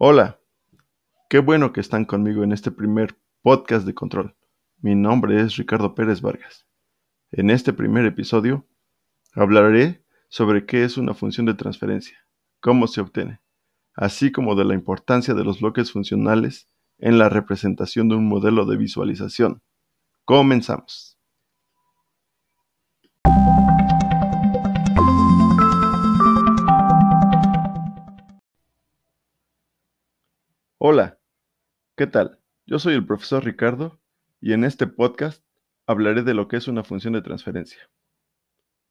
Hola, qué bueno que están conmigo en este primer podcast de control. Mi nombre es Ricardo Pérez Vargas. En este primer episodio hablaré sobre qué es una función de transferencia, cómo se obtiene, así como de la importancia de los bloques funcionales en la representación de un modelo de visualización. Comenzamos. Hola, ¿qué tal? Yo soy el profesor Ricardo y en este podcast hablaré de lo que es una función de transferencia.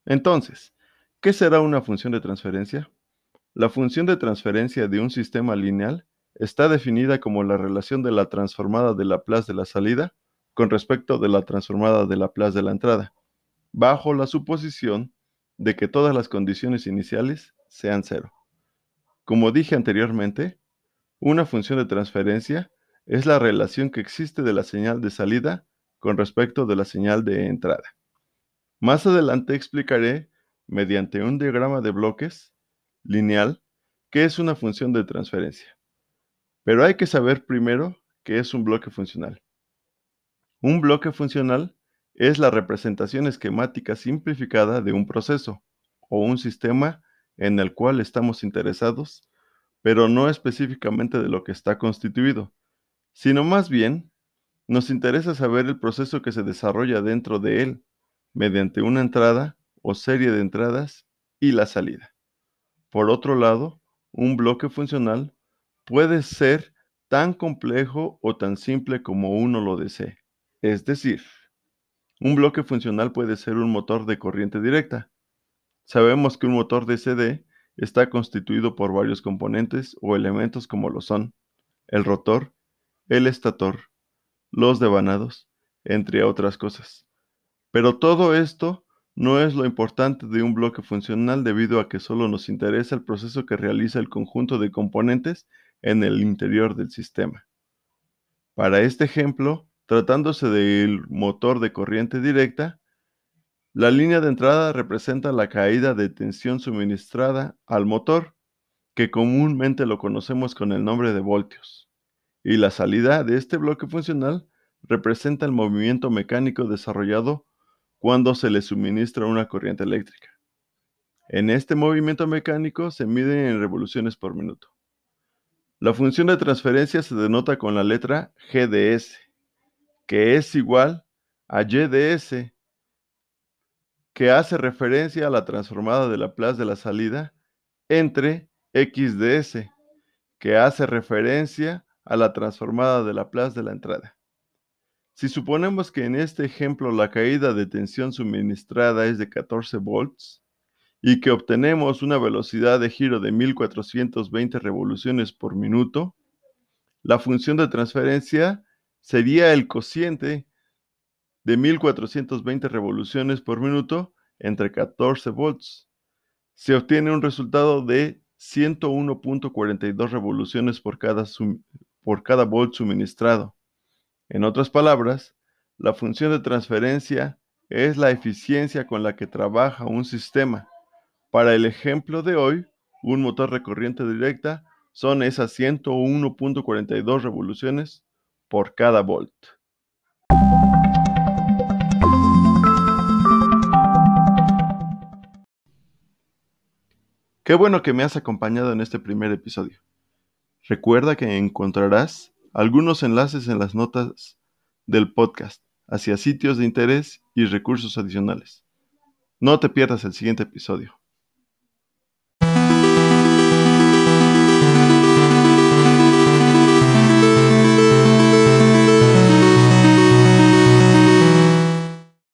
Entonces, ¿qué será una función de transferencia? La función de transferencia de un sistema lineal está definida como la relación de la transformada de Laplace de la salida con respecto de la transformada de Laplace de la entrada, bajo la suposición de que todas las condiciones iniciales sean cero. Como dije anteriormente, una función de transferencia es la relación que existe de la señal de salida con respecto de la señal de entrada. Más adelante explicaré, mediante un diagrama de bloques lineal, qué es una función de transferencia. Pero hay que saber primero qué es un bloque funcional. Un bloque funcional es la representación esquemática simplificada de un proceso o un sistema en el cual estamos interesados pero no específicamente de lo que está constituido, sino más bien nos interesa saber el proceso que se desarrolla dentro de él, mediante una entrada o serie de entradas y la salida. Por otro lado, un bloque funcional puede ser tan complejo o tan simple como uno lo desee. Es decir, un bloque funcional puede ser un motor de corriente directa. Sabemos que un motor de CD está constituido por varios componentes o elementos como lo son el rotor, el estator, los devanados, entre otras cosas. Pero todo esto no es lo importante de un bloque funcional debido a que solo nos interesa el proceso que realiza el conjunto de componentes en el interior del sistema. Para este ejemplo, tratándose del motor de corriente directa, la línea de entrada representa la caída de tensión suministrada al motor, que comúnmente lo conocemos con el nombre de voltios, y la salida de este bloque funcional representa el movimiento mecánico desarrollado cuando se le suministra una corriente eléctrica. En este movimiento mecánico se mide en revoluciones por minuto. La función de transferencia se denota con la letra GDS, que es igual a YDS, que hace referencia a la transformada de Laplace de la salida entre XDS, que hace referencia a la transformada de Laplace de la entrada. Si suponemos que en este ejemplo la caída de tensión suministrada es de 14 volts y que obtenemos una velocidad de giro de 1420 revoluciones por minuto, la función de transferencia sería el cociente de 1420 revoluciones por minuto entre 14 volts. Se obtiene un resultado de 101.42 revoluciones por cada, por cada volt suministrado. En otras palabras, la función de transferencia es la eficiencia con la que trabaja un sistema. Para el ejemplo de hoy, un motor de corriente directa son esas 101.42 revoluciones por cada volt. Qué bueno que me has acompañado en este primer episodio. Recuerda que encontrarás algunos enlaces en las notas del podcast hacia sitios de interés y recursos adicionales. No te pierdas el siguiente episodio.